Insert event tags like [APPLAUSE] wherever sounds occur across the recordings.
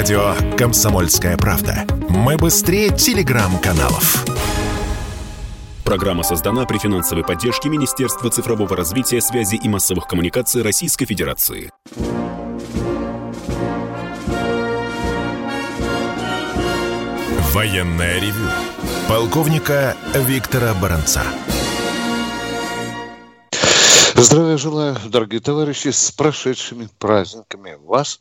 Радио «Комсомольская правда». Мы быстрее телеграм-каналов. Программа создана при финансовой поддержке Министерства цифрового развития, связи и массовых коммуникаций Российской Федерации. Военное ревю полковника Виктора Баранца. Здравия желаю, дорогие товарищи, с прошедшими праздниками вас.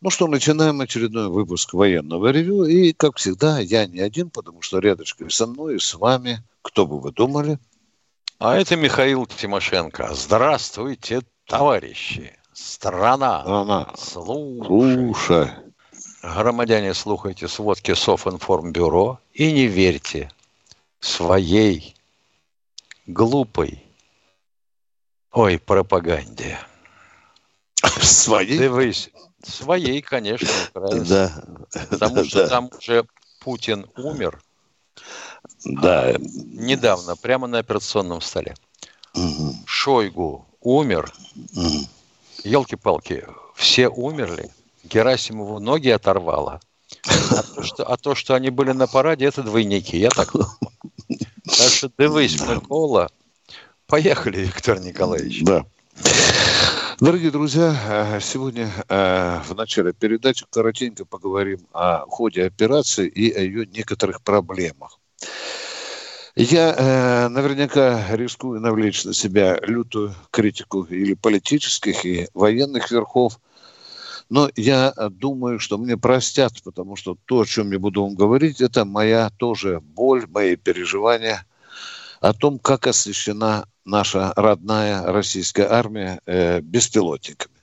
Ну что, начинаем очередной выпуск военного ревю. И, как всегда, я не один, потому что рядышком со мной и с вами, кто бы вы думали? А это Михаил Тимошенко. Здравствуйте, товарищи. Страна. Страна. Слушай. Слушай. Громадяне, слухайте сводки Софинформбюро и не верьте своей глупой, ой, пропаганде. Своей? Дивись, своей, конечно, [LAUGHS] правильно. Да. Потому что Да. там уже Путин умер Да. недавно, прямо на операционном столе. Мгм. Шойгу умер, Мгм. елки-палки, все умерли. Герасимову ноги оторвало. А то, что, а то, что они были на параде, это двойники. Я так думаю. [LAUGHS] Так что дивись, Микола. Поехали, Виктор Николаевич. Да. Дорогие друзья, э, сегодня э, в начале передачи коротенько поговорим о ходе операции и о ее некоторых проблемах. Я э, наверняка рискую навлечь на себя лютую критику или политических, и военных верхов, но я думаю, что мне простят, потому что то, о чем я буду вам говорить, это моя тоже боль, мои переживания о том, как освещена наша родная российская армия э, беспилотниками.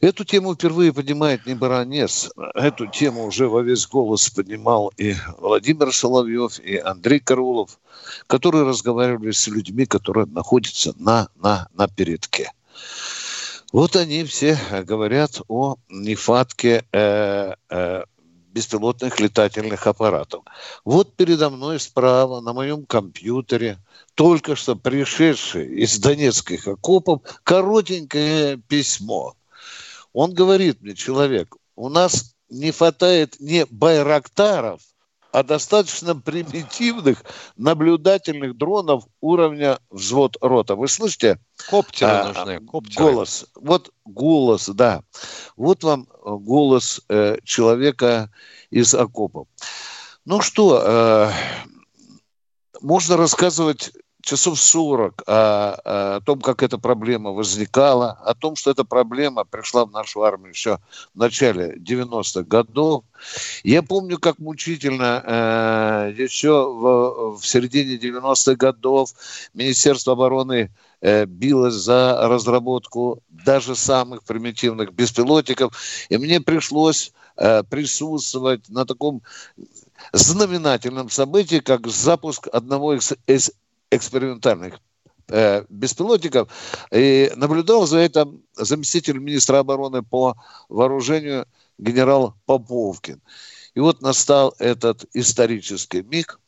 Эту тему впервые поднимает не Баранец. Эту тему уже во весь голос поднимал и Владимир Соловьев, и Андрей Карулов, которые разговаривали с людьми, которые находятся на, на, на передке. Вот они все говорят о нехватке э, э, беспилотных летательных аппаратов. Вот передо мной справа на моем компьютере только что пришедший из донецких окопов коротенькое письмо. Он говорит мне, человек, у нас не хватает не байрактаров, а достаточно примитивных наблюдательных дронов уровня взвод рота. Вы слышите? Коптеры А, нужны. Коптеры. Голос. Вот голос, да. Вот вам голос э, человека из окопов. Ну что, э, можно рассказывать часов 40 о, о том, как эта проблема возникала, о том, что эта проблема пришла в нашу армию еще в начале 90-х годов. Я помню, как мучительно э, еще в, в середине 90-х годов Министерство обороны э, билось за разработку даже самых примитивных беспилотников. И мне пришлось э, присутствовать на таком знаменательном событии, как запуск одного из экспериментальных э, беспилотников. И наблюдал за этим заместитель министра обороны по вооружению генерал Поповкин. И вот настал этот исторический миг,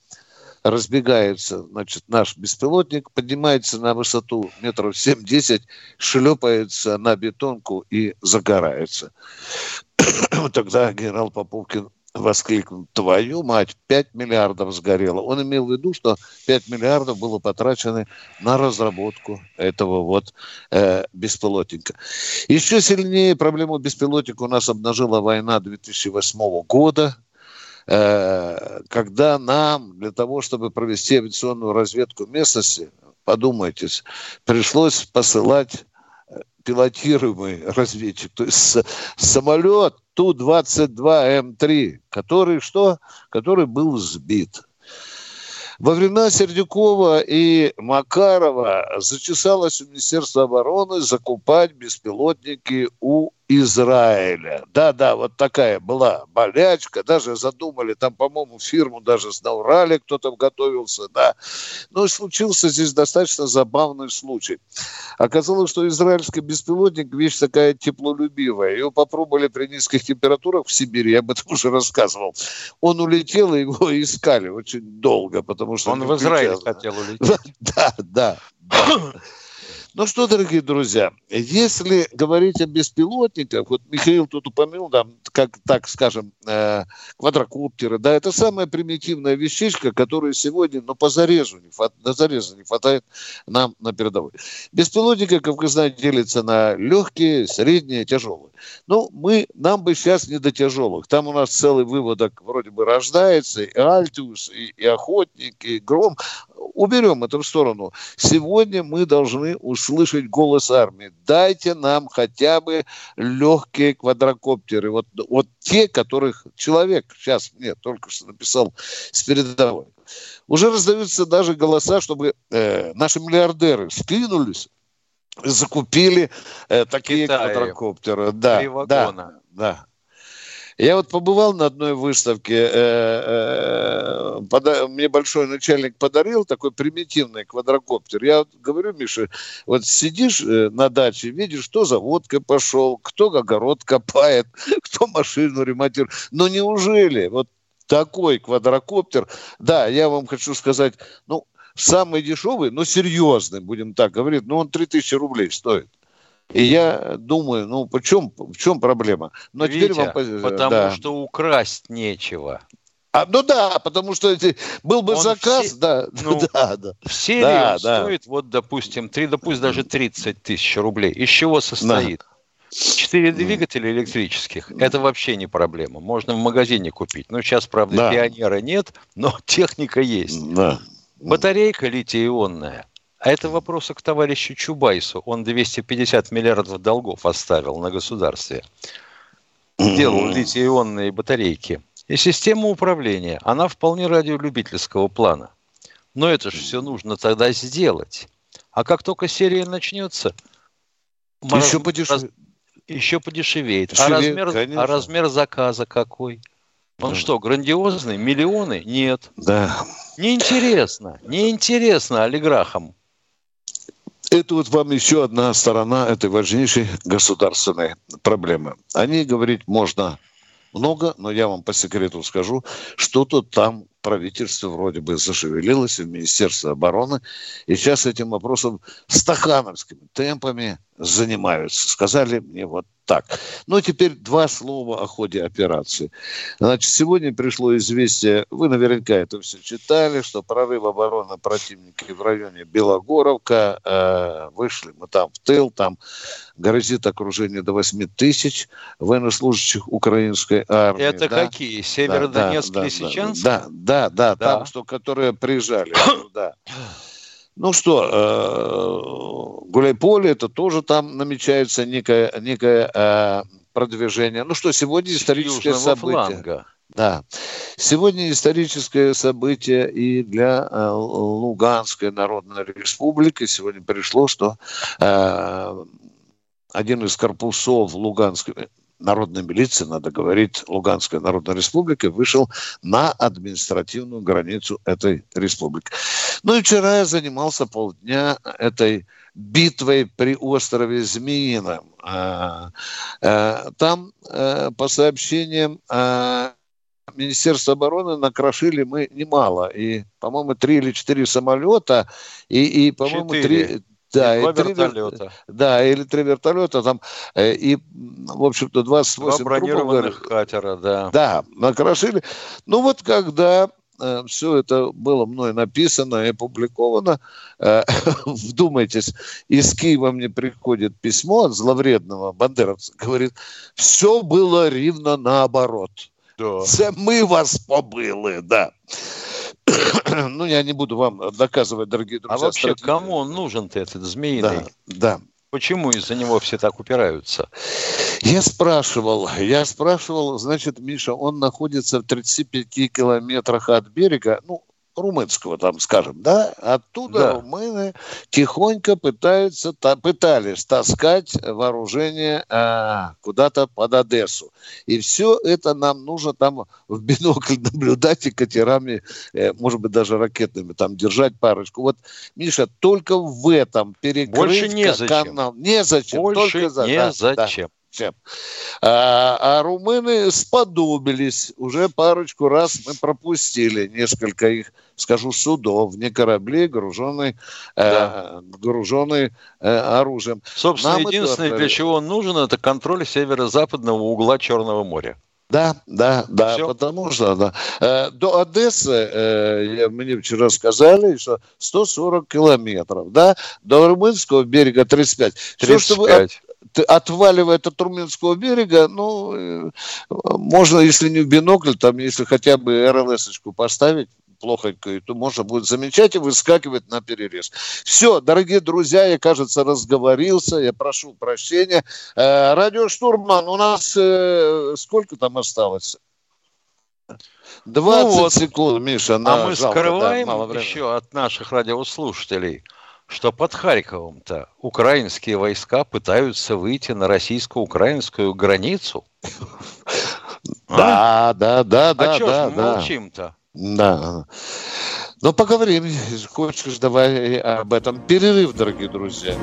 разбегается, значит, наш беспилотник, поднимается на высоту метров 7-10, шлепается на бетонку и загорается. [COUGHS] Тогда генерал Поповкин воскликнул, твою мать, 5 миллиардов сгорело. Он имел в виду, что 5 миллиардов было потрачено на разработку этого вот э, беспилотника. Еще сильнее проблему беспилотника у нас обнажила война 2008 года, э, когда нам для того, чтобы провести авиационную разведку местности, подумайте, пришлось посылать пилотируемый разведчик, то есть самолет Ту-22М3, который что? Который был сбит. Во времена Сердюкова и Макарова зачесалось у Министерства обороны закупать беспилотники у Израиля. Да-да, вот такая была болячка. Даже задумали, там, по-моему, фирму даже на Урале кто-то готовился, да. Но случился здесь достаточно забавный случай. Оказалось, что израильский беспилотник вещь такая теплолюбивая. Его попробовали при низких температурах в Сибири, я об этом уже рассказывал. Он улетел, и его искали очень долго, потому что... Он в Израиль хотел улететь. [LAUGHS] Да, да. да. Ну что, дорогие друзья, если говорить о беспилотниках, вот Михаил тут упомянул, там, как, так скажем, э, квадрокоптеры, да, это самая примитивная вещичка, которая сегодня, ну, по зарезу не, на зарезу не хватает нам на передовой. Беспилотники, как вы знаете, делятся на легкие, средние, тяжелые. Ну, мы, нам бы сейчас не до тяжелых. Там у нас целый выводок вроде бы рождается, и Альтиус, и, и Охотник, и Гром. Уберем это в сторону. Сегодня мы должны услышать голос армии. Дайте нам хотя бы легкие квадрокоптеры. Вот, вот те, которых человек сейчас мне только что написал с передовой. Уже раздаются даже голоса, чтобы э, наши миллиардеры скинулись закупили э, такие Китае. квадрокоптеры. Да, да, да. Я вот побывал на одной выставке, э, э, мне большой начальник подарил такой примитивный квадрокоптер. Я говорю, Миша, вот сидишь э, на даче, видишь, кто за водкой пошел, кто огород копает, [LAUGHS] кто машину ремонтирует. Но неужели вот такой квадрокоптер, да, я вам хочу сказать, ну, самый дешевый, но серьезный, будем так говорить, ну, он 3000 рублей стоит. И я думаю, ну, в чем, в чем проблема? Но Витя, теперь вам... потому да. что украсть нечего. А, ну да, потому что эти, был бы Он заказ, все, да, ну, [LAUGHS] да, да. В серии да, он да. стоит, вот, допустим, 3, допустим, даже 30 тысяч рублей. Из чего состоит? Четыре двигателя электрических – это вообще не проблема. Можно в магазине купить. Ну, сейчас, правда, да. пионера нет, но [LAUGHS] техника есть. Да. Батарейка литий-ионная. А это вопросы к товарищу Чубайсу. Он 250 миллиардов долгов оставил на государстве. Делал литий-ионные батарейки. И система управления, она вполне радиолюбительского плана. Но это же все нужно тогда сделать. А как только серия начнется, еще, подешев... раз... еще подешевеет. Дешевеет, а, размер... а размер заказа какой? Он что, грандиозный? Миллионы? Нет. Да. Неинтересно. Неинтересно олигархам. Это вот вам еще одна сторона этой важнейшей государственной проблемы. О ней говорить можно много, но я вам по секрету скажу, что-то там правительство вроде бы зашевелилось в Министерстве обороны, и сейчас этим вопросом стахановскими темпами занимаются. Сказали мне вот так. Ну, теперь два слова о ходе операции. Значит, сегодня пришло известие, вы наверняка это все читали, что прорыв обороны противника в районе Белогоровка, э, вышли мы там в тыл, там грозит окружение до 8 тысяч военнослужащих украинской армии. Это да? какие? Северодонецк, да, да, Лисичанск? Да, да, да, да, там, что, которые приезжали. [COUGHS] да. Ну что, э, Гуляй-Поле, это тоже там намечается некое, некое э, продвижение. Ну что, сегодня историческое Южного событие. Фланга. Да. Сегодня историческое событие и для э, Луганской Народной Республики. Сегодня пришло, что э, один из корпусов Луганской народной милиции, надо говорить, Луганской Народной Республики, вышел на административную границу этой республики. Ну и вчера я занимался полдня этой битвой при острове Змеином. А, а, там, э, по сообщениям а, Министерства обороны накрошили мы немало. И, по-моему, три или четыре самолета, и, и по-моему, три, да, и, и три вертолета. Да, или три вертолета там, э, и, в общем-то, 28 Два бронированных трупов, катера, да. Да, накрошили. Ну вот когда э, все это было мной написано и опубликовано. Э, [LAUGHS] вдумайтесь, из Киева мне приходит письмо от зловредного бандеровца, говорит, все было ровно наоборот. Да. Це мы вас побыли, да. [COUGHS] ну, я не буду вам доказывать, дорогие друзья. А вообще, стратегию. кому он нужен-то, этот змеиный? Да, да. Почему из-за него все так упираются? Я спрашивал, я спрашивал, значит, Миша, он находится в 35 километрах от берега, ну, румынского, там, скажем, да, оттуда да. румыны тихонько пытаются, та, пытались таскать вооружение а, куда-то под Одессу. И все это нам нужно там в бинокль [LAUGHS] наблюдать и катерами, э, может быть, даже ракетными там держать парочку. Вот, Миша, только в этом перекрыть Больше незачем. канал. Незачем. Больше только за... незачем. Чем. А, а румыны сподобились. Уже парочку раз мы пропустили несколько их, скажу, судов, не кораблей, груженные, да. э, груженные э, оружием. Собственно, Нам единственное, это... для чего он нужен, это контроль северо-западного угла Черного моря. Да, да, да, Все? потому что да. Э, до Одессы, э, мне вчера сказали, что 140 километров, да, до Румынского берега 35. 35. Все, чтобы отваливает от Румынского берега, ну, э, можно, если не в бинокль, там, если хотя бы РЛС-очку поставить, плохонькую, то можно будет замечать и выскакивать на перерез. Все, дорогие друзья, я, кажется, разговорился, я прошу прощения. Э, радиоштурман, у нас э, сколько там осталось? 20 ну вот. секунд, Миша. На, а мы жалко, скрываем да, еще от наших радиослушателей – что под Харьковом-то украинские войска пытаются выйти на российско-украинскую границу. Да, да, да, да. А что ж мы молчим-то? Да. Ну, поговорим. Хочешь, давай об этом. Перерыв, дорогие друзья.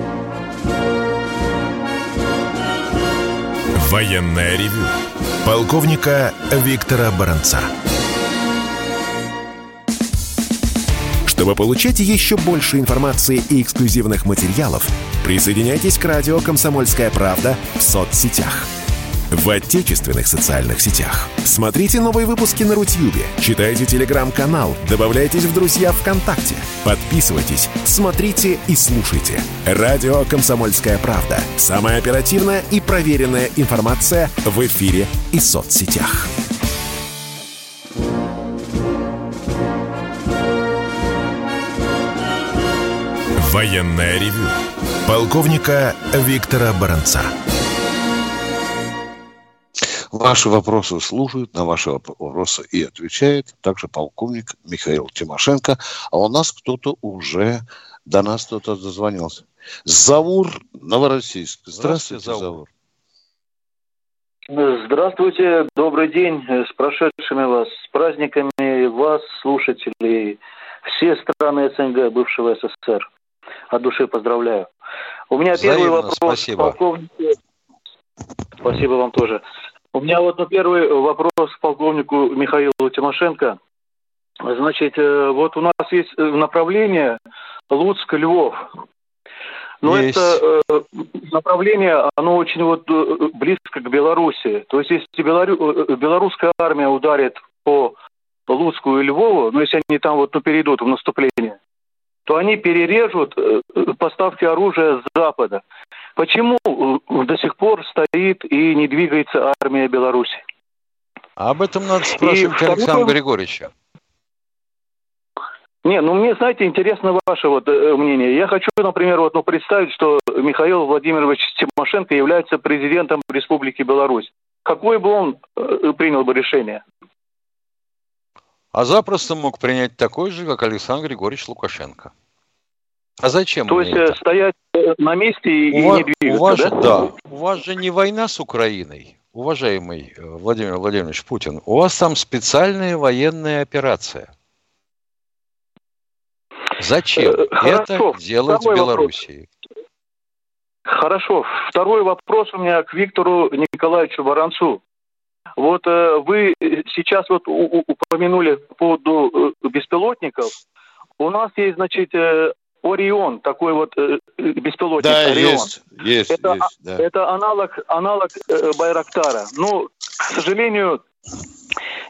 Военная ревю. Полковника Виктора Баранца. Чтобы получать еще больше информации и эксклюзивных материалов, присоединяйтесь к радио «Комсомольская правда» в соцсетях. В отечественных социальных сетях. Смотрите новые выпуски на Рутьюбе, читайте телеграм-канал, добавляйтесь в друзья ВКонтакте, подписывайтесь, смотрите и слушайте. Радио «Комсомольская правда». Самая оперативная и проверенная информация в эфире и соцсетях. Военное ревю полковника Виктора Баранца. Ваши вопросы слушают, на ваши вопросы и отвечает также полковник Михаил Тимошенко. А у нас кто-то уже, до нас кто-то дозвонился. Завур, Новороссийск. Здравствуйте, Завур. Здравствуйте, добрый день с прошедшими вас, с праздниками вас, слушателей, все страны СНГ, бывшего СССР от души поздравляю. У меня Взаимно, первый вопрос. Спасибо. Полковнику. Спасибо вам тоже. У меня вот ну, первый вопрос к полковнику Михаилу Тимошенко. Значит, э, вот у нас есть э, направление Луцк-Львов. Но есть. это э, направление, оно очень вот близко к Беларуси. То есть, если Белору... белорусская армия ударит по Луцку и Львову, ну, если они там вот ну, перейдут в наступление, то они перережут э, поставки оружия с Запада. Почему э, до сих пор стоит и не двигается армия Беларуси? Об этом надо спрашивать и Александра второй... Григорьевича. Не, ну мне, знаете, интересно ваше вот э, мнение. Я хочу, например, вот, ну, представить, что Михаил Владимирович Тимошенко является президентом Республики Беларусь. Какое бы он э, принял бы решение? а запросто мог принять такой же, как Александр Григорьевич Лукашенко. А зачем? То есть это? стоять э, на месте и у не двигаться, у вас, да? да? У вас же не война с Украиной, уважаемый э, Владимир Владимирович Путин. У вас там специальная военная операция. Зачем э, Хорошо. это делать Второй в Белоруссии? Вопрос. Хорошо. Второй вопрос у меня к Виктору Николаевичу Воронцу. Вот э, вы сейчас вот упомянули по поводу э, беспилотников. У нас есть, значит, э, Орион, такой вот беспилотник. Да, Орион. есть, есть, это, есть. Да. Это аналог, аналог Байрактара. Ну, к сожалению,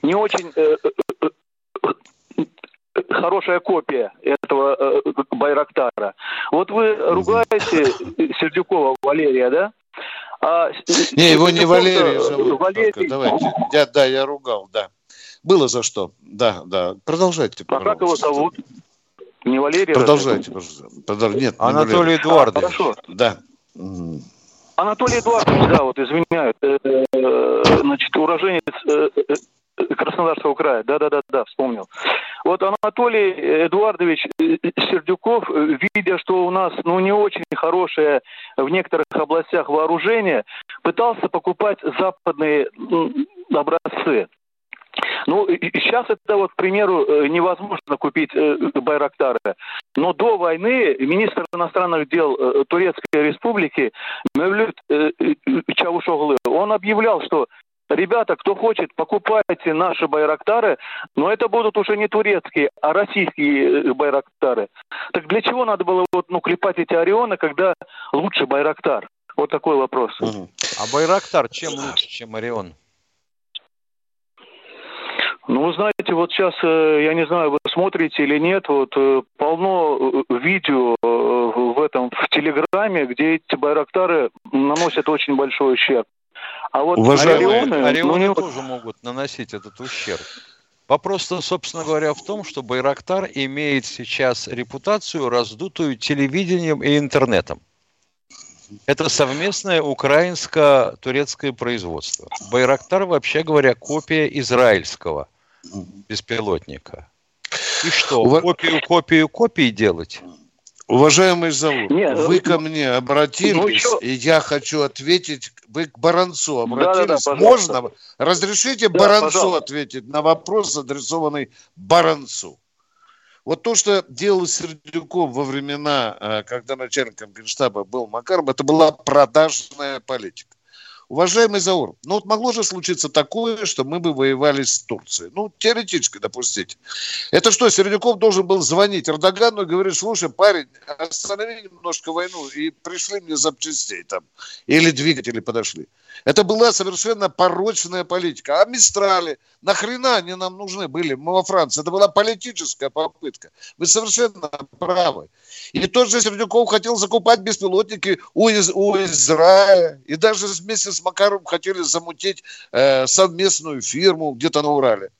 не очень хорошая копия этого Байрактара. Вот вы ругаете Сердюкова Валерия, да? А, не, его не Валерий зовут. Валерий. Давайте. Я, да, я ругал, да. Было за что. Да, да. Продолжайте, А как его зовут? Не Валерий? Продолжайте, пожалуйста. Нет, Анатолий не Эдуардович. А, хорошо. Да. Анатолий Эдуардович, да, вот извиняют. Э, э, значит, уроженец э, Краснодарского края. Да-да-да, вспомнил. Вот Анатолий Эдуардович Сердюков, видя, что у нас ну, не очень хорошее в некоторых областях вооружение, пытался покупать западные образцы. Ну, сейчас это вот, к примеру, э, невозможно купить э, Байрактары. Но до войны министр иностранных дел э, Турецкой Республики Мевлют Чавушоглы, он объявлял, что Ребята, кто хочет, покупайте наши байрактары, но это будут уже не турецкие, а российские байрактары. Так для чего надо было вот, ну, клепать эти Орионы, когда лучше байрактар? Вот такой вопрос. А байрактар чем лучше, чем Орион? Ну, вы знаете, вот сейчас, э, я не знаю, вы смотрите или нет, вот э, полно э, видео в этом, в Телеграме, где эти байрактары наносят очень большой ущерб. А вот Уважаемые, Орионы, Орионы ну, тоже могут наносить этот ущерб. Вопрос-то, собственно говоря, в том, что Байрактар имеет сейчас репутацию, раздутую телевидением и интернетом. Это совместное украинско-турецкое производство. Байрактар, вообще говоря, копия израильского беспилотника. И что, Ув... копию, копию, копии делать? Уважаемый Заур, Нет, вы ну, ко мне обратились, ну, еще... и я хочу ответить. Вы к Баранцу обратились. Да, да, да, Можно? Разрешите да, Баранцу пожалуйста. ответить на вопрос, адресованный Баранцу. Вот то, что делал Сердюков во времена, э, когда начальником Генштаба был Макаров, это была продажная политика. Уважаемый Заур, ну вот могло же случиться такое, что мы бы воевали с Турцией. Ну, теоретически допустить. Это что, Середюков должен был звонить Эрдогану и говорить, слушай, парень, останови немножко войну и пришли мне запчастей там. Или двигатели подошли. Это была совершенно порочная политика. А Мистрали, нахрена они нам нужны были? Мы во Франции. Это была политическая попытка. Вы совершенно правы. И тот же Сердюков хотел закупать беспилотники у, из, у Израиля. И даже вместе с Макаровым хотели замутить э, совместную фирму где-то на Урале.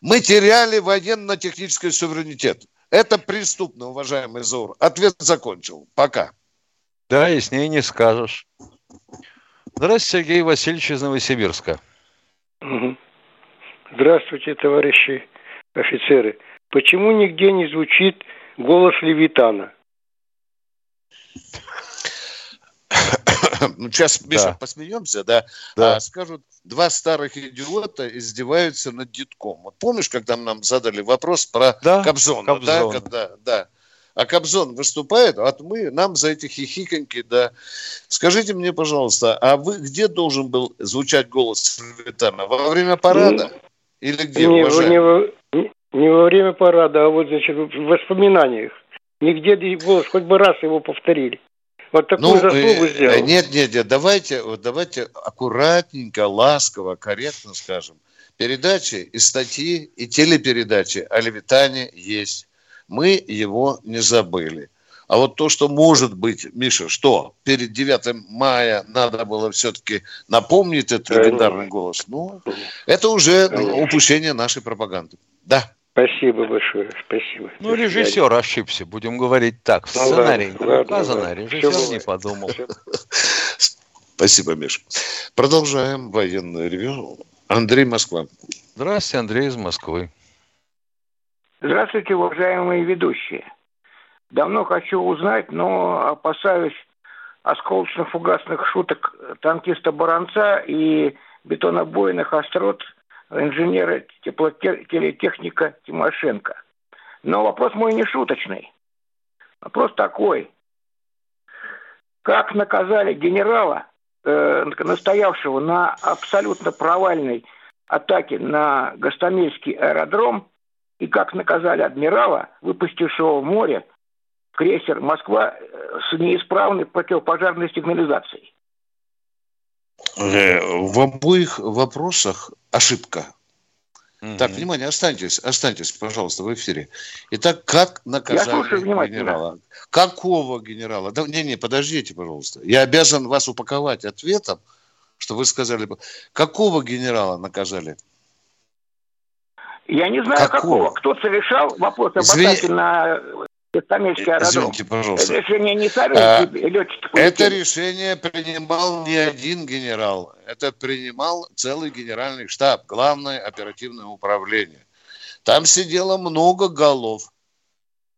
Мы теряли военно-технический суверенитет. Это преступно, уважаемый Заур. Ответ закончил. Пока. Да, и с ней не скажешь. Здравствуйте, Сергей Васильевич из Новосибирска. Здравствуйте, товарищи офицеры. Почему нигде не звучит голос Левитана? [COUGHS] Ну, сейчас, Миша, да. посмеемся, да? да. А, скажут, два старых идиота издеваются над детком. Вот помнишь, когда нам задали вопрос про да, Кобзона? Кобзон. Да, когда, да а Кобзон выступает, а мы, нам за эти хихиконьки, да. Скажите мне, пожалуйста, а вы где должен был звучать голос Левитана? Во время парада? Ну, Или где, не, не, не, не во время парада, а вот, значит, в воспоминаниях. Нигде голос, хоть бы раз его повторили. Вот такую ну, заслугу э, сделал. Нет, нет, нет, давайте, давайте аккуратненько, ласково, корректно скажем. Передачи и статьи, и телепередачи о Левитане есть мы его не забыли. А вот то, что может быть, Миша, что перед 9 мая надо было все-таки напомнить этот легендарный голос, ну, это уже упущение нашей пропаганды. Да. Спасибо большое, спасибо. Ну, режиссер ошибся, будем говорить так. В ну, сценарии ладно, указано, ладно, режиссер не подумал. Спасибо, Миша. Продолжаем военное ревю. Андрей Москва. Здравствуйте, Андрей из Москвы. Здравствуйте, уважаемые ведущие. Давно хочу узнать, но опасаюсь осколочно-фугасных шуток танкиста Баранца и бетонобойных острот инженера телетехника Тимошенко. Но вопрос мой не шуточный. Вопрос такой. Как наказали генерала, э, настоявшего на абсолютно провальной атаке на Гостомельский аэродром, и как наказали адмирала, выпустившего в море крейсер «Москва» с неисправной противопожарной сигнализацией. Э, в обоих вопросах ошибка. Mm-hmm. Так, внимание, останьтесь, останьтесь, пожалуйста, в эфире. Итак, как наказали генерала? Какого генерала? Да, не, не, подождите, пожалуйста. Я обязан вас упаковать ответом, что вы сказали. Какого генерала наказали? Я не знаю какого. какого. Кто совершал вопрос об Извини... атаке на Костомельский аэродром. Извините, пожалуйста. Решение не советские а, летчики. Это решение принимал не один генерал. Это принимал целый генеральный штаб, главное оперативное управление. Там сидело много голов.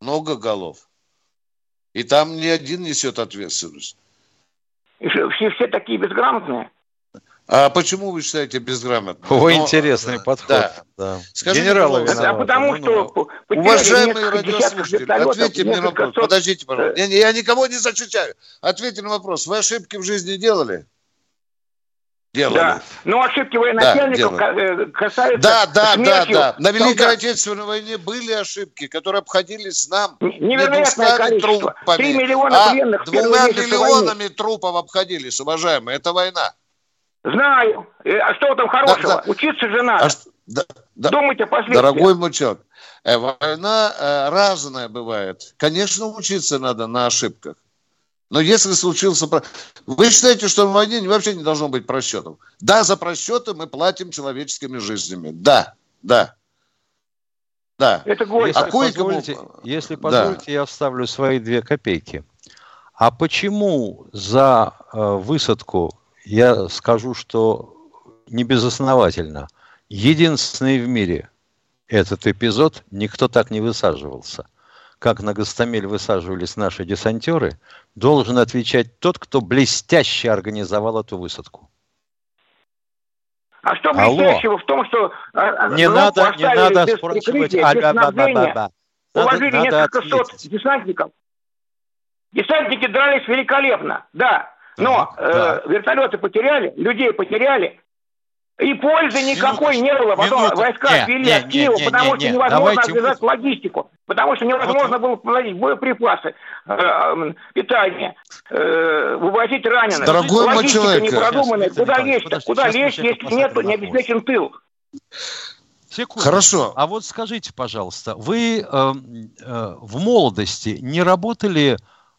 Много голов. И там ни один несет ответственность. Все, все такие безграмотные? А почему вы считаете безграмотным? Вы Но, интересный подход. Да. Да. Скажите, Генералы А потому что... Уважаемые радиослушатели, ответьте мне на вопрос. Подождите, пожалуйста. Я, я никого не зачищаю. Ответьте на вопрос. Вы ошибки в жизни делали? Делали. Да. Но ошибки военачальников да, э, касаются Да, да, да, да. На Великой Отечественной войне были ошибки, которые обходились нам Невероятное количество. трупами, 3 миллиона а пленных двумя миллионами войны. трупов обходились, уважаемые. Это война. Знаю. Э, а что там хорошего? Да, да. Учиться же надо. А, да, да. Думайте о последствиях. Дорогой мучок, э, война разная бывает. Конечно, учиться надо на ошибках. Но если случился... Вы считаете, что в войне вообще не должно быть просчетов? Да, за просчеты мы платим человеческими жизнями. Да, да. Да. Это если, а позволите, если позволите, да. я вставлю свои две копейки. А почему за э, высадку, я скажу, что не безосновательно, единственный в мире этот эпизод, никто так не высаживался – как на Гастамель высаживались наши десантеры, должен отвечать тот, кто блестяще организовал эту высадку. А что блестящего Алло. в том, что а, не надо, не надо спрашивать, а, да, да, да, да. уложили надо, несколько надо сот десантников. Десантники дрались великолепно, да. Но да, э, вертолеты потеряли, людей потеряли, и пользы никакой минуточку, не было. Потом минуточку. войска отвели от Киева, не, потому не, что невозможно Давайте... связать логистику. Потому что невозможно вот. было проводить боеприпасы, э, э, питание, э, вывозить раненых. Дорогой Логистика человек. не продуманная. Куда лезть? Куда лезть, если нет, не обеспечен тыл? Секунду. Хорошо. А вот скажите, пожалуйста, вы э, э, в молодости не работали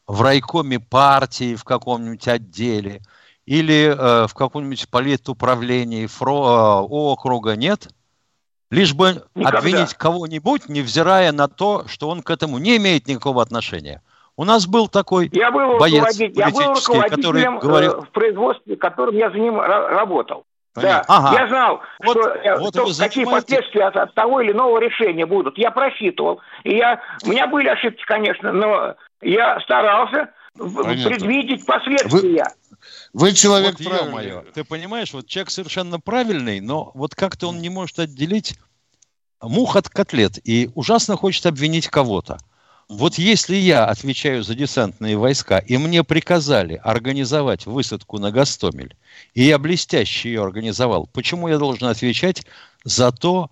в райкоме партии в каком-нибудь отделе? или э, в каком-нибудь политуправлении фро, э, округа, нет? Лишь бы Никогда. обвинить кого-нибудь, невзирая на то, что он к этому не имеет никакого отношения. У нас был такой я был боец я был который э, говорил... в производстве, которым я за ним работал. Да, ага. я знал, вот, что, э, вот что, какие последствия от, от того или иного решения будут. Я просчитывал. И я, у меня были ошибки, конечно, но я старался Понятно. предвидеть последствия. Вы... Вы человек вот, правильный. Ты понимаешь, вот человек совершенно правильный, но вот как-то он не может отделить мух от котлет и ужасно хочет обвинить кого-то. Вот если я отвечаю за десантные войска, и мне приказали организовать высадку на Гастомель, и я блестяще ее организовал, почему я должен отвечать за то,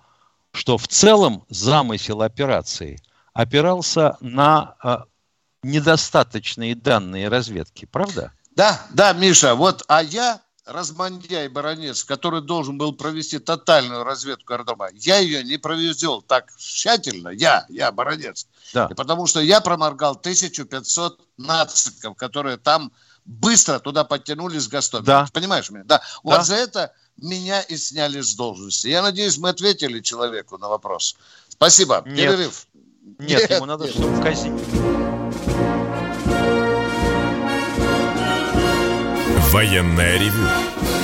что в целом замысел операции опирался на а, недостаточные данные разведки, правда? Да, да, Миша, вот, а я, размандяй баронец, который должен был провести тотальную разведку аэродрома, я ее не провезел так тщательно, я, я баронец, да. И потому что я проморгал 1500 нациков, которые там быстро туда подтянулись с. Да. Понимаешь меня? Да. Вот да. за это меня и сняли с должности. Я надеюсь, мы ответили человеку на вопрос. Спасибо. Нет. Перерыв. Нет, нет ему надо, нет. чтобы в казине. Военное ревю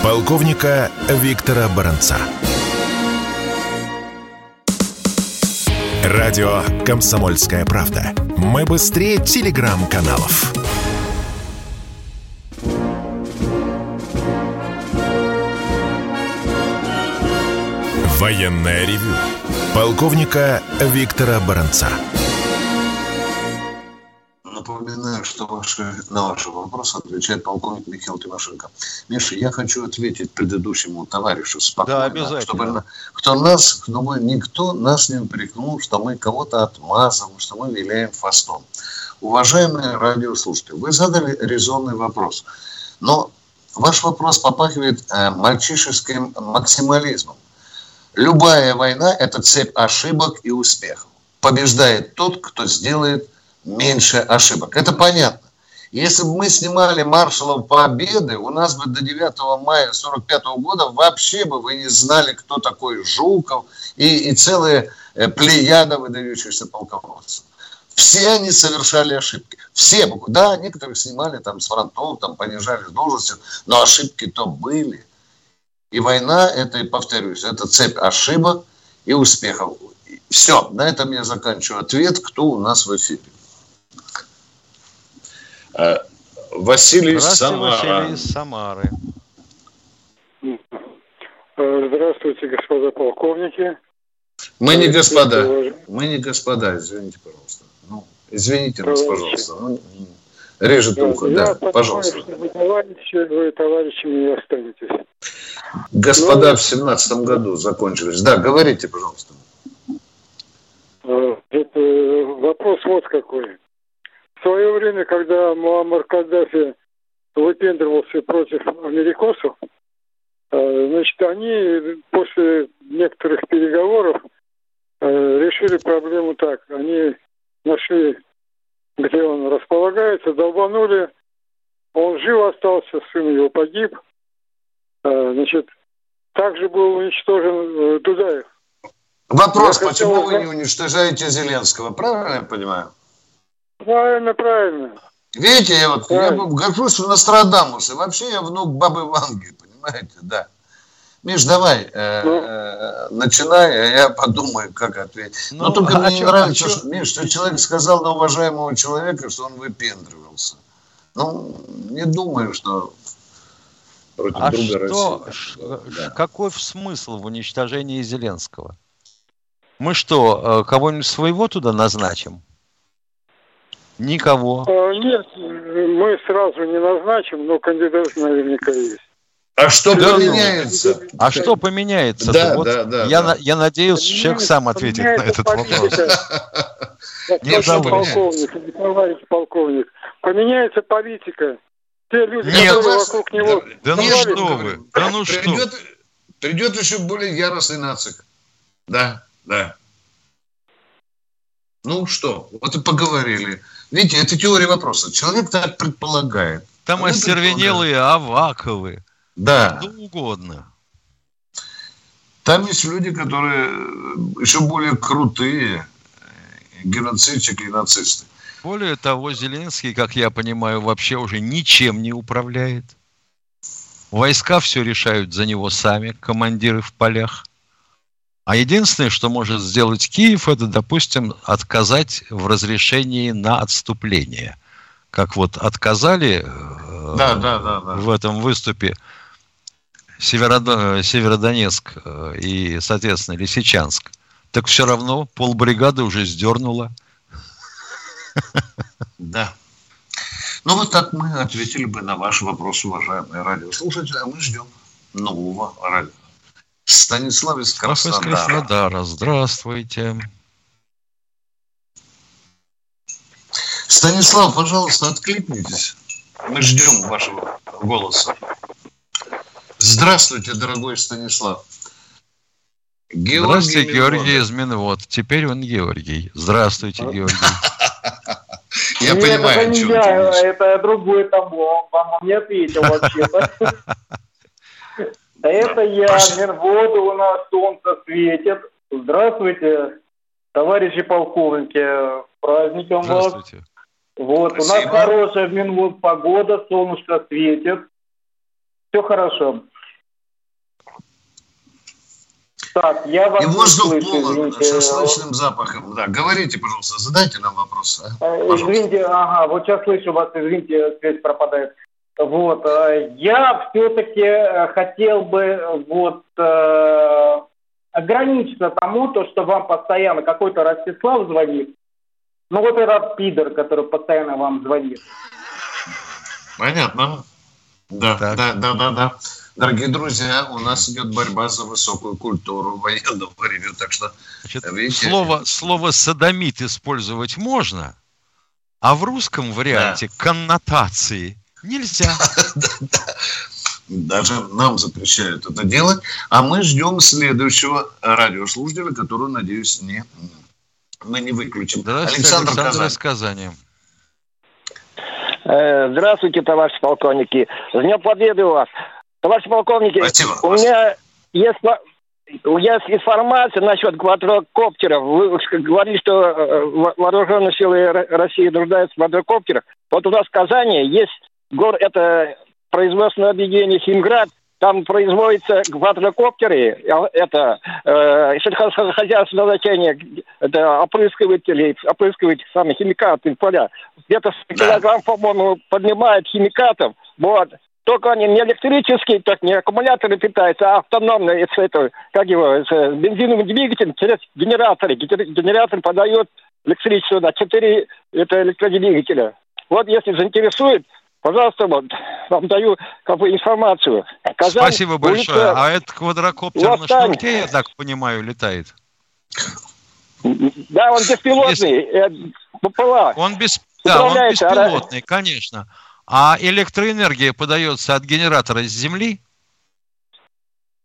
полковника Виктора Баранца. Радио «Комсомольская правда». Мы быстрее телеграм-каналов. Военное ревю полковника Виктора Баранца напоминаю, что ваши, на ваши вопросы отвечает полковник Михаил Тимошенко. Миша, я хочу ответить предыдущему товарищу спокойно. Да, обязательно. Чтобы кто нас, чтобы никто нас не упрекнул, что мы кого-то отмазываем, что мы виляем фастом. Уважаемые радиослушатели, вы задали резонный вопрос. Но ваш вопрос попахивает э, мальчишеским максимализмом. Любая война – это цепь ошибок и успехов. Побеждает тот, кто сделает меньше ошибок. Это понятно. Если бы мы снимали маршалов Победы, у нас бы до 9 мая 1945 года вообще бы вы не знали, кто такой Жуков и, и целые э, плеяда выдающихся полководцев. Все они совершали ошибки. Все, да, некоторых снимали там с фронтов, там понижали с должностью, но ошибки-то были. И война, это, повторюсь, это цепь ошибок и успехов. Все, на этом я заканчиваю ответ, кто у нас в эфире. Э, Василий из Самары. Василий из Самары. Э, здравствуйте, господа полковники. Мы не господа. Мы не господа, извините, пожалуйста. Ну, извините нас, пожалуйста. Ну, режет ухо, да, пожалуйста. Вы товарищи, вы товарищами не останетесь. Господа Ну, в семнадцатом году закончились. Да, говорите, пожалуйста. Э, Это вопрос вот какой. В свое время, когда Муаммар Каддафи выпендривался против америкосов, э, значит, они после некоторых переговоров э, решили проблему так. Они нашли, где он располагается, долбанули. Он жив остался, сын его погиб. Э, Значит, также был уничтожен э, Дудаев. Вопрос, Я почему хотел вы не уничтожаете Зеленского? Правильно я понимаю? Правильно, правильно. Видите, я вот я Правильно. горжусь в Нострадамусе. Вообще я внук бабы Ванги, понимаете, да. Миш, давай, э, Ну. э, начинай, а я подумаю, как ответить. Но Ну, только а мне не чё- нравится, а чё- что, Миш, что человек сказал на уважаемого человека, что он выпендривался. Ну, не думаю, что против А друга что, России. ш- Да. какой смысл в уничтожении Зеленского? Мы что, э, кого-нибудь своего туда назначим? Никого. А, Нет, мы сразу не назначим, но кандидат наверняка есть. А что Да ну. поменяется? А что поменяется? Да, вот да, да, я, да. на- я надеюсь, человек сам ответит на Поменяется этот вопрос. политика. [LAUGHS] Не Господин давай. полковник, товарищ полковник, поменяется политика. Те люди, Нет. которые вокруг него... Да ну собрались, что вы, да ну что. Придет, придет еще более яростный нацик. Да, да. Ну что, вот и поговорили. Видите, это теория вопроса. Человек так предполагает. Там вы остервенелые Аваковы, Да. кто угодно. Там есть люди, которые э, еще более крутые э, геноцидчики и нацисты. Более того, Зеленский, как я понимаю, вообще уже ничем не управляет. Войска все решают за него сами, командиры в полях. А единственное, что может сделать Киев, это, допустим, отказать в разрешении на отступление. Как вот отказали э, Да, да, да, да. в этом выступе Северодо- э, Северодонецк э, и, соответственно, Лисичанск. Так все равно полбригады уже сдернуло. Да. Ну вот так мы ответили бы на ваш вопрос, уважаемые радиослушатели, а мы ждем нового радио. Станислав из Краснодара. Краснодара. Здравствуйте. Станислав, пожалуйста, откликнитесь. Мы ждем вашего голоса. Здравствуйте, дорогой Станислав. Георгий Здравствуйте, Милонов. Георгий из Минвод. Теперь он Георгий. Здравствуйте, Георгий. Я Нет, понимаю, это не я, это другой он вам не ответил вообще-то. [LAUGHS] Это я. Минводу у нас солнце светит. Здравствуйте, товарищи полковники, праздником вас. Здравствуйте. Вот, у нас хорошая в Минвод погода, солнышко светит. Все хорошо. Так, я вас И воздух слышу, полон извините. шашлычным запахом. Да, говорите, пожалуйста, задайте нам вопрос. а? Э, Пожалуйста. Извините, ага, вот сейчас слышу вас, извините, связь пропадает. Вот, э, я все-таки хотел бы э, вот э, ограничиться тому, то, что вам постоянно какой-то Ростислав звонит. Ну вот этот пидор, который постоянно вам звонит. Понятно. Да, Так. да, да, да, да. Дорогие друзья, у нас идет борьба за высокую культуру военного ревю, так что Значит, Видите? слово, слово «садомит» использовать можно, а в русском варианте коннотации нельзя. [LAUGHS] даже нам запрещают это делать. А мы ждем следующего радиослушателя, который, надеюсь, не, мы не выключим. Здравствуйте, Александр, Александр, Казань. из Казани. Э, Здравствуйте, товарищи полковники. С Днем Победы у вас. Товарищи полковники, Спасибо. у меня есть, есть информация насчет квадрокоптеров. Вы говорили, что э, во- вооруженные силы России нуждаются в квадрокоптерах. Вот у нас в Казани есть город, это производственное объединение «Химград», там производятся квадрокоптеры, а, это э, сельскохозяйственное значение, это опрыскиватели, опрыскивать самые химикаты в поля. Где-то 100 Да. килограмм, по-моему, поднимает химикатов. Вот. Только они не электрические, так не аккумуляторы питаются, а автономные, с этого, как его, с бензиновым двигателем через генераторы. Генератор подает электричество на 4 это электродвигателя. Вот если заинтересует, пожалуйста, вот, вам даю как бы информацию. Казань, Спасибо большое. Улица... А это квадрокоптер на шнурке, я так понимаю, летает? Да, он беспилотный. Есть... ППЛА. Он, без... да, он беспилотный, конечно. А электроэнергия подается от генератора с земли?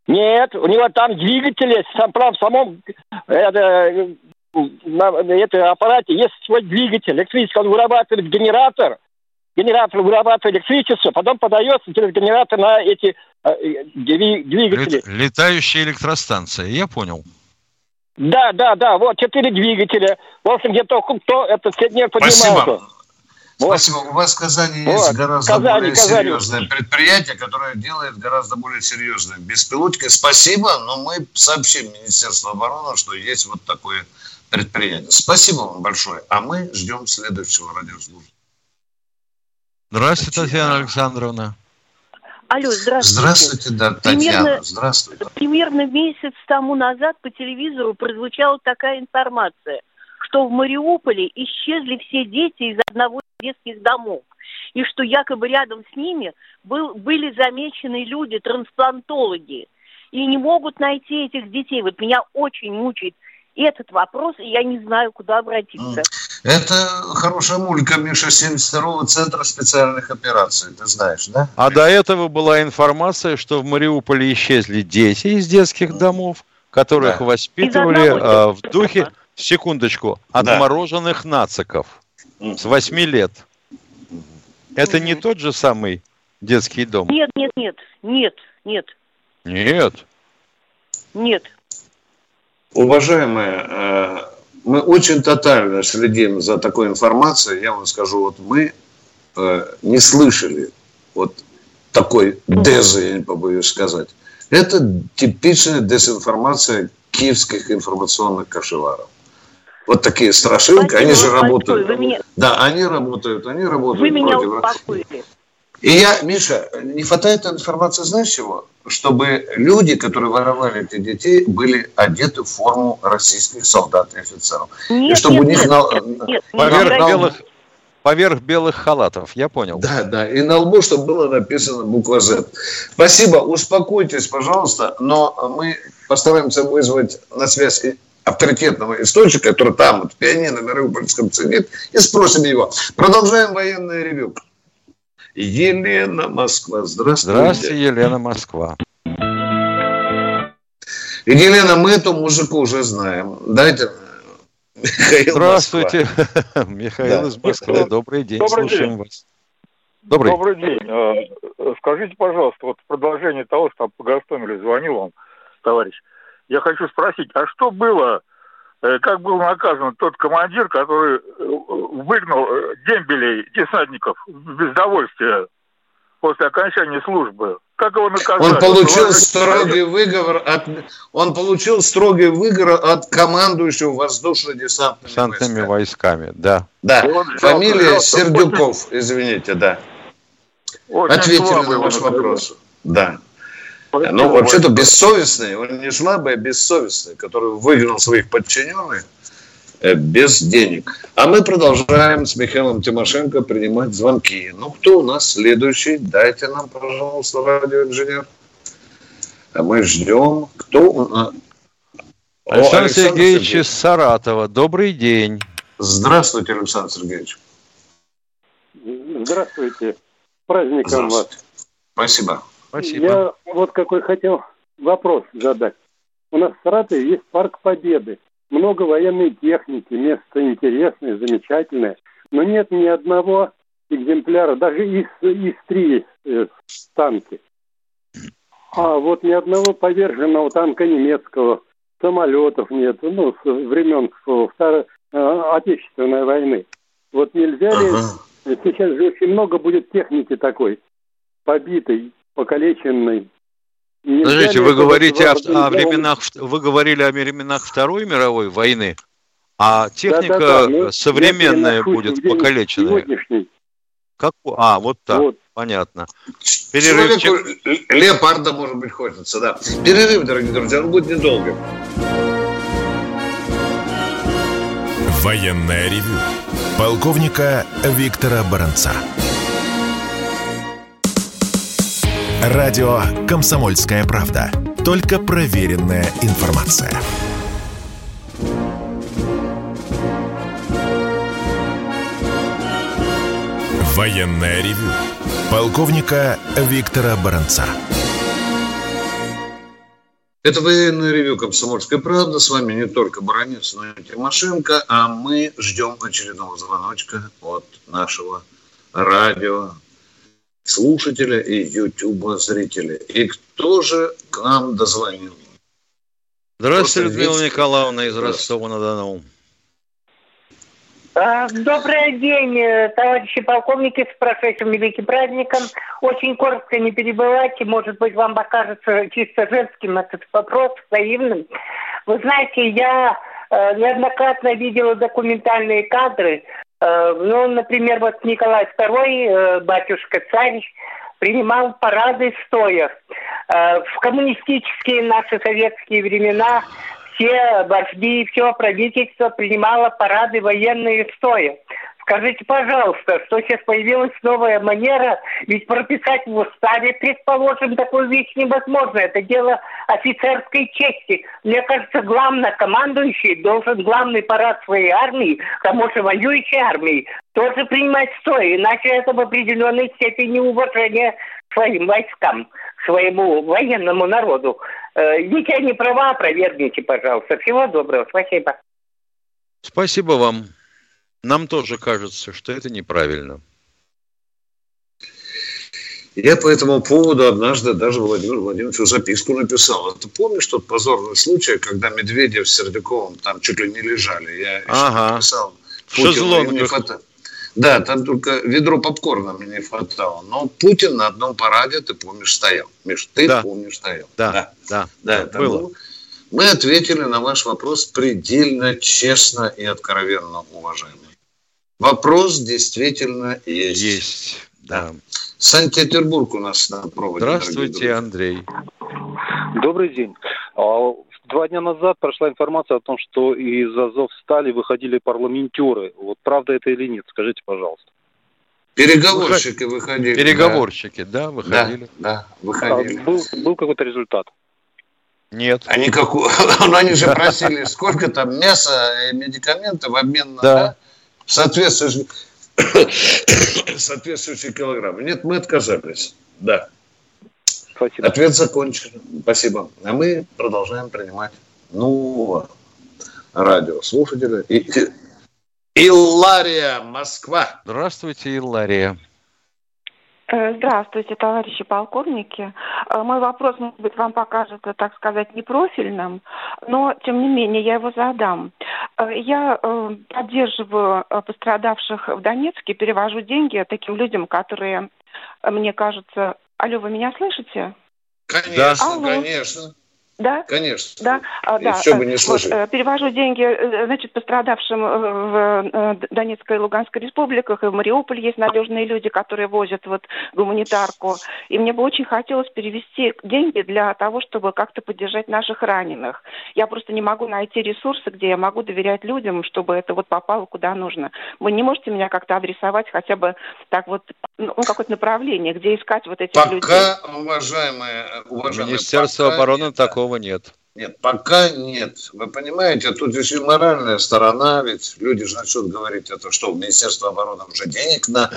Нет, у него там двигатель есть, сам, прав, в самом это, на, на этом аппарате есть свой двигатель электрический, он вырабатывает генератор, генератор вырабатывает электричество, потом подается через генератор на эти э, двигатели. Летающая электростанция, я понял. Да, да, да, вот четыре двигателя. В общем, где-то кто это все дни поднимался. Спасибо. Вот. Спасибо. У вас в Казани вот. есть гораздо Казани, более Казани. серьезное предприятие, которое делает гораздо более серьезные беспилотники. Спасибо, но мы сообщим Министерству обороны, что есть вот такое предприятие. Спасибо вам большое. А мы ждем следующего радиослужбы. Здравствуйте, Татьяна Александровна. Алло, здравствуйте. Здравствуйте, да, Татьяна. Примерно, здравствуйте. Примерно месяц тому назад по телевизору прозвучала такая информация, что в Мариуполе исчезли все дети из одного из детских домов. И что якобы рядом с ними был, были замечены люди, трансплантологи. И не могут найти этих детей. Вот меня очень мучает этот вопрос, и я не знаю, куда обратиться. Это хорошая мулька, Миша, 72-го Центра специальных операций, ты знаешь, да? А до этого была информация, что в Мариуполе исчезли дети из детских домов, которых да. воспитывали э, в духе, секундочку, отмороженных да. нациков с 8 лет. Это не тот же самый детский дом? Нет, нет, нет, нет, нет. Нет? Нет. Уважаемые, э, мы очень тотально следим за такой информацией. Я вам скажу, вот мы э, не слышали вот такой дезы, я не побоюсь сказать. Это типичная дезинформация киевских информационных кошеваров. Вот такие страшилки, Спасибо, они же работают. Меня... Да, они работают, они работают Вы меня против успокоили. И я, Миша, не хватает информации, знаешь чего? Чтобы люди, которые воровали этих детей, были одеты в форму российских солдат и офицеров. Нет, и чтобы нет, у них нет, на... нет, поверх, нет, белых, поверх белых халатов, я понял. Да, да, и на лбу, чтобы было написано буква Z. Спасибо, успокойтесь, пожалуйста, но мы постараемся вызвать на связь авторитетного источника, который там, вот, в пианино на Мариупольском ценит, и спросим его. Продолжаем военное ревю. Елена Москва. Здравствуйте. Здравствуйте, Елена Москва. Елена, мы эту музыку уже знаем. Дайте Михаил Здравствуйте, Москва. [LAUGHS] Михаил да. из Москвы. Добрый день, Добрый слушаем день. вас. Добрый. Добрый день. А, скажите, пожалуйста, вот в продолжение того, что по Гастомелю звонил вам, товарищ, я хочу спросить, а что было Э, как был наказан тот командир, который э, выгнал э, дембелей, десантников без довольствия после окончания службы. Как его наказали? Он получил строгий выговор от, он получил строгий выговор от командующего воздушно-десантными войсками. войсками. Да. Да. Фамилия жалко, Сердюков, очень... извините, да. Очень Ответили на ваш вопрос. Да. Ну, вообще-то бессовестный, он не слабый, а бессовестный, который выгнал своих подчиненных э, без денег. А мы продолжаем с Михаилом Тимошенко принимать звонки. Ну, кто у нас следующий? Дайте нам, пожалуйста, радиоинженер. А мы ждем. Кто у нас? Александр, Александр Сергеевич Сергеевич из Саратова. Добрый день. Здравствуйте, Александр Сергеевич. Здравствуйте. Праздником Здравствуйте. вас. Спасибо. Спасибо. Я вот какой хотел вопрос задать. У нас в Саратове есть парк Победы. Много военной техники, место интересное, замечательное. Но нет ни одного экземпляра, даже из, из три э, танки. А вот ни одного поверженного танка немецкого, самолетов нет, ну, с времен Второй э, Отечественной войны. Вот нельзя ли, ага. сейчас же очень много будет техники такой, побитой, покалеченной. Подождите, вы говорите о, о временах, вы говорили о временах Второй мировой войны, а техника да, да, да. современная будет покалеченная. Как? А, вот так. Вот. Понятно. Перерывчик. Человеку леопарда, может быть, хочется, да. Перерыв, дорогие друзья, он будет недолго. Военная ревю. Полковника Виктора Баранца. Радио «Комсомольская правда». Только проверенная информация. Военная ревю. Полковника Виктора Баранца. Это военное ревю «Комсомольская правда». С вами не только Баранец, но и Тимошенко. А мы ждем очередного звоночка от нашего радио слушателя и ютуба зрителя. И кто же к нам дозвонил? Здравствуйте, Людмила Николаевна из Ростова-на-Дону. А, добрый день, э, товарищи полковники, с прошедшим великим праздником. Очень коротко не перебывайте, может быть, вам покажется чисто женским этот вопрос, наивным. Вы знаете, я э, неоднократно видела документальные кадры. Э, ну, например, вот Николай II, батюшка царь, принимал парады стоя. В коммунистические наши советские времена все вожди, все правительство принимало парады военные стоя. Скажите, пожалуйста, что сейчас появилась новая манера, ведь прописать в уставе, предположим, такую вещь невозможно. Это дело офицерской чести. Мне кажется, главнокомандующий должен главный парад своей армии, к тому же воюющей армии, тоже принимать стоя, иначе это в определенной степени уважение своим войскам, своему военному народу. Э, Если они права, опровергните, пожалуйста. Всего доброго. Спасибо. Спасибо вам. Нам тоже кажется, что это неправильно. Я по этому поводу однажды даже Владимиру Владимировичу записку написал. Ты помнишь тот позорный случай, когда Медведев с Сердюковым там чуть ли не лежали? Я ага. написал. В шезлонгах. Да, там только ведро попкорна мне не хватало. Но Путин на одном параде, ты помнишь, стоял. Миш, ты да. помнишь, стоял. Да, да, да. да, да было. было. Мы ответили на ваш вопрос предельно честно и откровенно, уважаемый. Вопрос действительно есть. Есть, да. Санкт-Петербург у нас на проводе. Здравствуйте, Андрей. Добрый день. А, Два дня назад прошла информация о том, что из Азов стали выходили парламентеры. Вот правда это или нет? Скажите, пожалуйста. Переговорщики выходили. Переговорщики, да, да выходили. Да, да выходили. А был, был какой-то результат? Нет. Они, как, [LAUGHS] ну, они же просили, сколько там мяса и медикаментов в обмен на да. Соответствующие, [COUGHS] соответствующие килограммы. Нет, мы отказались. Да. Спасибо. Ответ закончен. Спасибо. А мы продолжаем принимать нового радиослушателя. И, Иллария, Москва. Здравствуйте, Иллария. Э, здравствуйте, товарищи полковники. Э, мой вопрос, может быть, вам покажется, так сказать, непрофильным, но, тем не менее, я его задам. Э, я поддерживаю пострадавших в Донецке, перевожу деньги таким людям, которые, мне кажется, Алло, вы меня слышите? Конечно, Алло. конечно. Да? Конечно. Да, а, да. Еще бы не слышать. Вот, э, перевожу деньги, э, значит, пострадавшим э, в Донецкой и Луганской республиках, и в Мариуполе есть надежные люди, которые возят вот гуманитарку. И мне бы очень хотелось перевести деньги для того, чтобы как-то поддержать наших раненых. Я просто не могу найти ресурсы, где я могу доверять людям, чтобы это вот попало куда нужно. Вы не можете меня как-то адресовать хотя бы так вот, ну, какое-то направление, где искать вот этих Пока, людей? Пока, уважаемые, уважаемые... Министерство пока обороны такого такого нет. Нет, пока нет. Вы понимаете, тут еще моральная сторона, ведь люди же начнут говорить, это что, в Министерство обороны уже денег на,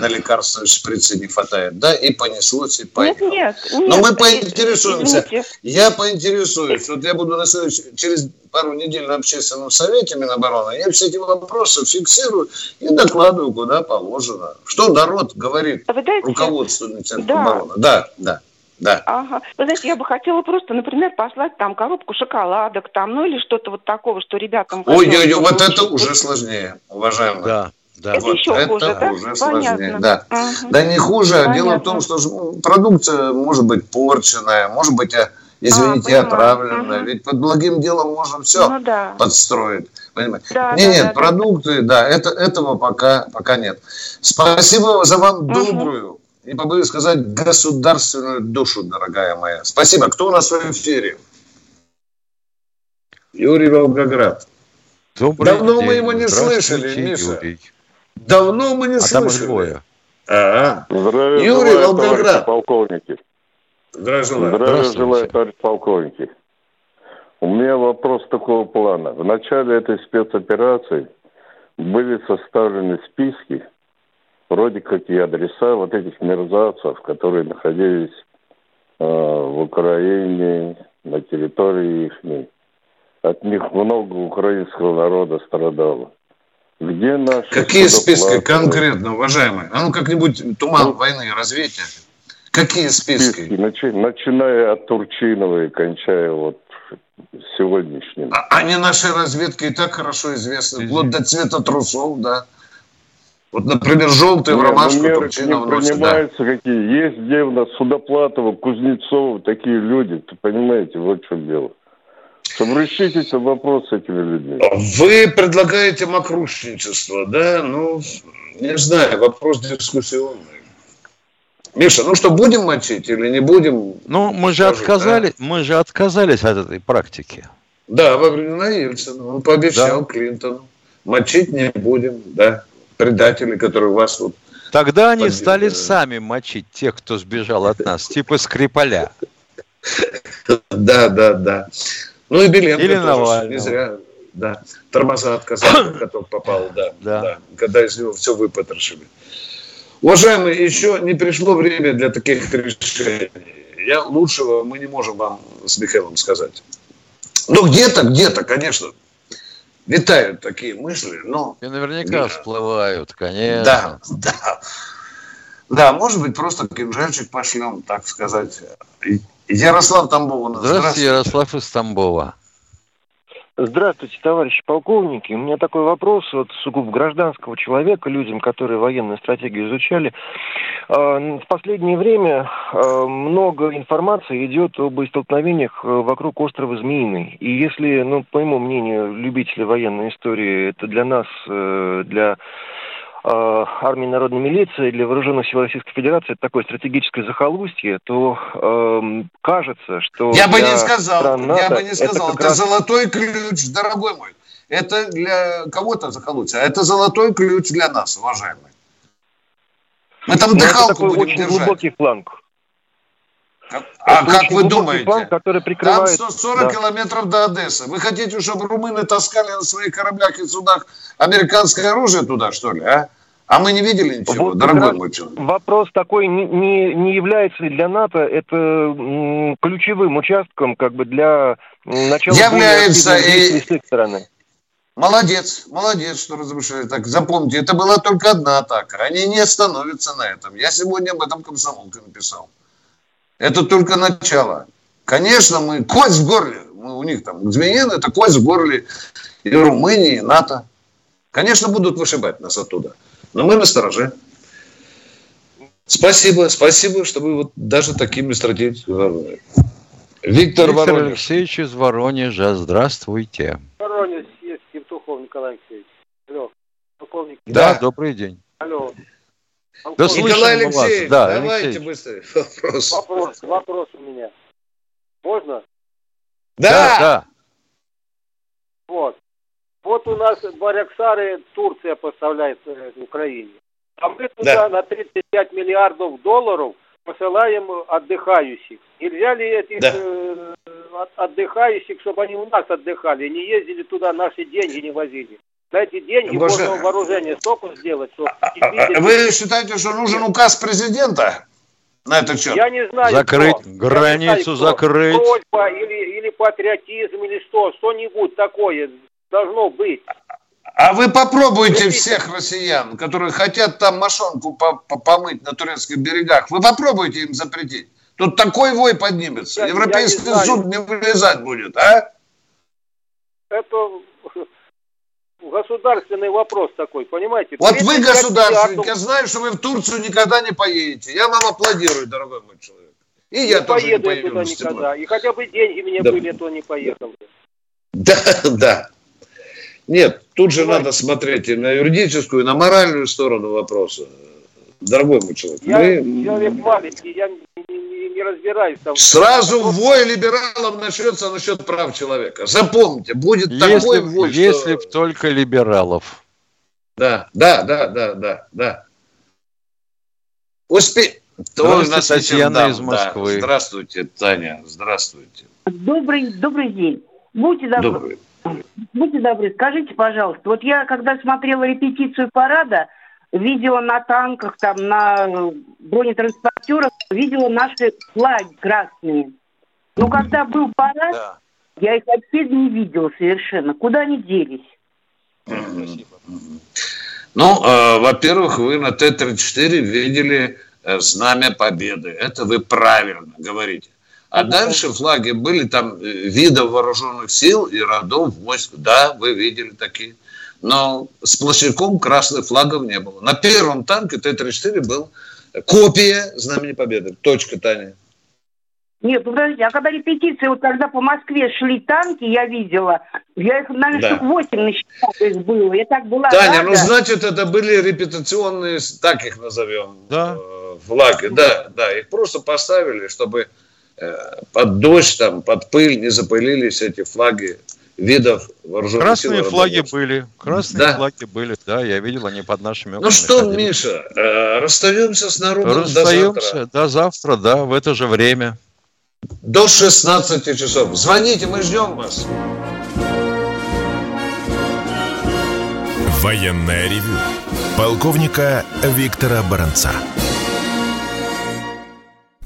на лекарства шприцы не хватает, да, и понеслось, и поехало. Нет, нет, Но мы поинтересуемся. Извините. Я поинтересуюсь. Вот я буду на следующий, через пару недель на общественном совете Минобороны, я все эти вопросы фиксирую и докладываю, куда положено. Что народ говорит руководству Министерства да. обороны. Да, да. Да. Ага. Вы знаете, я бы хотела просто, например, послать там коробку шоколадок, там, ну или что-то вот такого, что ребятам... Ой-ой-ой, вот это уже сложнее, уважаемые. Да. Да. Это вот еще это хуже, да? уже сложнее. Да. Ага. да не хуже, Понятно. дело в том, что продукция может быть порченная, может быть извините, а, отравленное. Угу. Ведь под благим делом можно все ну, да. подстроить. Понимаете? Да, нет, да, нет, да, продукты, да, да это, этого пока, пока нет. Спасибо за вам угу. добрую, не побоюсь сказать, государственную душу, дорогая моя. Спасибо. Кто у нас в эфире? Юрий Волгоград. Добрый Давно день. мы его не слышали, Миша. Юрий. Давно мы не а слышали. Там двое. А, Здравия Юрий желаю, Волгоград. полковники. Здравия желаю. Здравия желаю, товарищ полковники. У меня вопрос такого плана. В начале этой спецоперации были составлены списки, вроде как и адреса вот этих мерзавцев, которые находились э, в Украине, на территории их. От них много украинского народа страдало. Где наши Какие списки конкретно, уважаемые? А ну как-нибудь туман ну, войны развейте. Какие списки? списки начи, начиная от Турчинова и кончая вот сегодняшним. А, они нашей разведке и так хорошо известны, вплоть до цвета трусов, да. Вот, например, желтый в ромашку ну, Турчинова не принимаются да. какие. Есть где у нас Судоплатова, Кузнецова, такие люди, понимаете, вот в чем дело. Обращайтесь в вопрос с этими людьми. Вы предлагаете мокрушничество, да? Ну, не знаю, вопрос дискуссионный. Миша, ну что, будем мочить или не будем? Ну, мы же, скажут, отказали, да? мы же отказались от этой практики. Да, во времена Ельцина. Он пообещал да. Клинтону. Мочить не будем, да. Предатели, которые вас вот... Тогда они стали сами мочить тех, кто сбежал от нас, типа Скрипаля. Да, да, да. Ну и Беленко Или Навального. не зря. Да, тормоза отказал, [COUGHS] каток попал, да, да. да. Когда из него все выпотрошили. Уважаемые, еще не пришло время для таких решений. Я лучшего мы не можем вам с Михаилом сказать. Ну, где-то, где-то, конечно, витают такие мысли, но... И наверняка нет. всплывают, конечно. Да, да. Да, может быть, просто кинжальчик пошлем, так сказать. Ярослав Тамбова. Здравствуйте, Здравствуйте, Ярослав из Тамбова. Здравствуйте, товарищи полковники. У меня такой вопрос вот сугубо гражданского человека, людям, которые военную стратегию изучали. А, в последнее время а, много информации идет об столкновениях э, вокруг острова Змеиный. И если, ну, по моему мнению, любители военной истории, это для нас, э, для армии народной милиции для вооруженных сил Российской Федерации это такое стратегическое захолустье, то э, кажется, что я бы не сказал, НАТО, я бы не сказал, это, это раз... золотой ключ, дорогой мой. Это для кого-то захолустье, а это золотой ключ для нас, уважаемые. Мы там ну, дыхалку это такой будем очень держать. глубокий фланг. А Это как вы думаете? План, который прикрывает... Там 140 да. километров до Одессы. Вы хотите, чтобы румыны таскали на своих кораблях и судах американское оружие туда, что ли, а? А мы не видели ничего, вот дорогой мой человек. Вопрос такой, не, не, не является ли для НАТО это ключевым участком как бы для начала... Является и... с их стороны? Молодец, молодец, что разрушили. Так, запомните, это была только одна атака. Они не остановятся на этом. Я сегодня об этом комсомолке написал. Это только начало. Конечно, мы кость в горле. Мы, у них там Змеин это кость в горле и Румынии, и НАТО. Конечно, будут вышибать нас оттуда. Но мы на стороже. Спасибо, спасибо, что вы вот даже такими стратегиями. Виктор, Виктор Воронеж. Алексеевич из Воронежа, здравствуйте. Воронеж, есть Евтухов Николай Алексеевич. Алло, полковник. Да, да, добрый день. Алло, да Николай Алексеевич, да, давайте Алексеевич. быстрый [LAUGHS] вопрос. Вопрос, вопрос у меня. Можно? Да, да. Вот. Вот у нас Баряксары Турция поставляет э, Украине. А мы туда да. на 35 миллиардов долларов посылаем отдыхающих. Нельзя ли этих да. э, отдыхающих, чтобы они у нас отдыхали, не ездили туда, наши деньги не возили? На эти деньги Боже... можно вооружение столько сделать, что... А, а, вы считаете, что нужен указ президента на этот счет? Я не знаю, Закрыть кто. границу, знаю, закрыть. Просьба или, или патриотизм, или что, что-нибудь такое должно быть. А вы попробуйте Видите? всех россиян, которые хотят там мошонку помыть на турецких берегах, вы попробуйте им запретить. Тут такой вой поднимется. Я, Европейский я не суд не вылезать будет, а? Это государственный вопрос такой, понимаете? Вот вы государственник, я знаю, что вы в Турцию никогда не поедете. Я вам аплодирую, дорогой мой человек. И я не тоже не поеду я туда никогда. И хотя бы деньги мне да. были, то не поехал. Да, [LAUGHS] да. Нет, тут же надо смотреть и на юридическую, и на моральную сторону вопроса. Дорогой мой человек. Я мы... человек маленький, я не, не, не разбираюсь там. Сразу вой либералов начнется насчет прав человека. Запомните, будет если, такой вой, Если что... только либералов. Да, да, да, да, да, да. Успе... Здравствуйте, Татьяна дам, из Москвы. Да. Здравствуйте, Таня, здравствуйте. Добрый, добрый день. Будьте добры. Добрый. Будьте добры, скажите, пожалуйста, вот я, когда смотрела репетицию парада, видела на танках, там, на бронетранспортерах, видела наши флаги красные. Но когда был парад, да. я их вообще не видела совершенно. Куда они делись? Спасибо. Ну, э, во-первых, вы на Т-34 видели э, знамя победы. Это вы правильно говорите. А дальше флаги были там э, видов вооруженных сил и родов войск. Да, вы видели такие. Но с площадком красных флагов не было. На первом танке Т-34 был копия Знамени Победы. Точка, Таня. Нет, ну подождите, а когда репетиции, вот когда по Москве шли танки, я видела, я их, наверное, да. штук 8 насчитала их было. Я так была Таня, рада. ну значит, это были репетиционные, так их назовем, да. флаги. Да, да, их просто поставили, чтобы под дождь, там, под пыль не запылились эти флаги видов вооруженных Красные сил. флаги были, красные да. флаги были, да, я видел, они под нашими Ну что, ходили. Миша, э, расстаемся с народом расстаемся до завтра. до завтра, да, в это же время. До 16 часов. Звоните, мы ждем вас. Военная ревю. Полковника Виктора Баранца.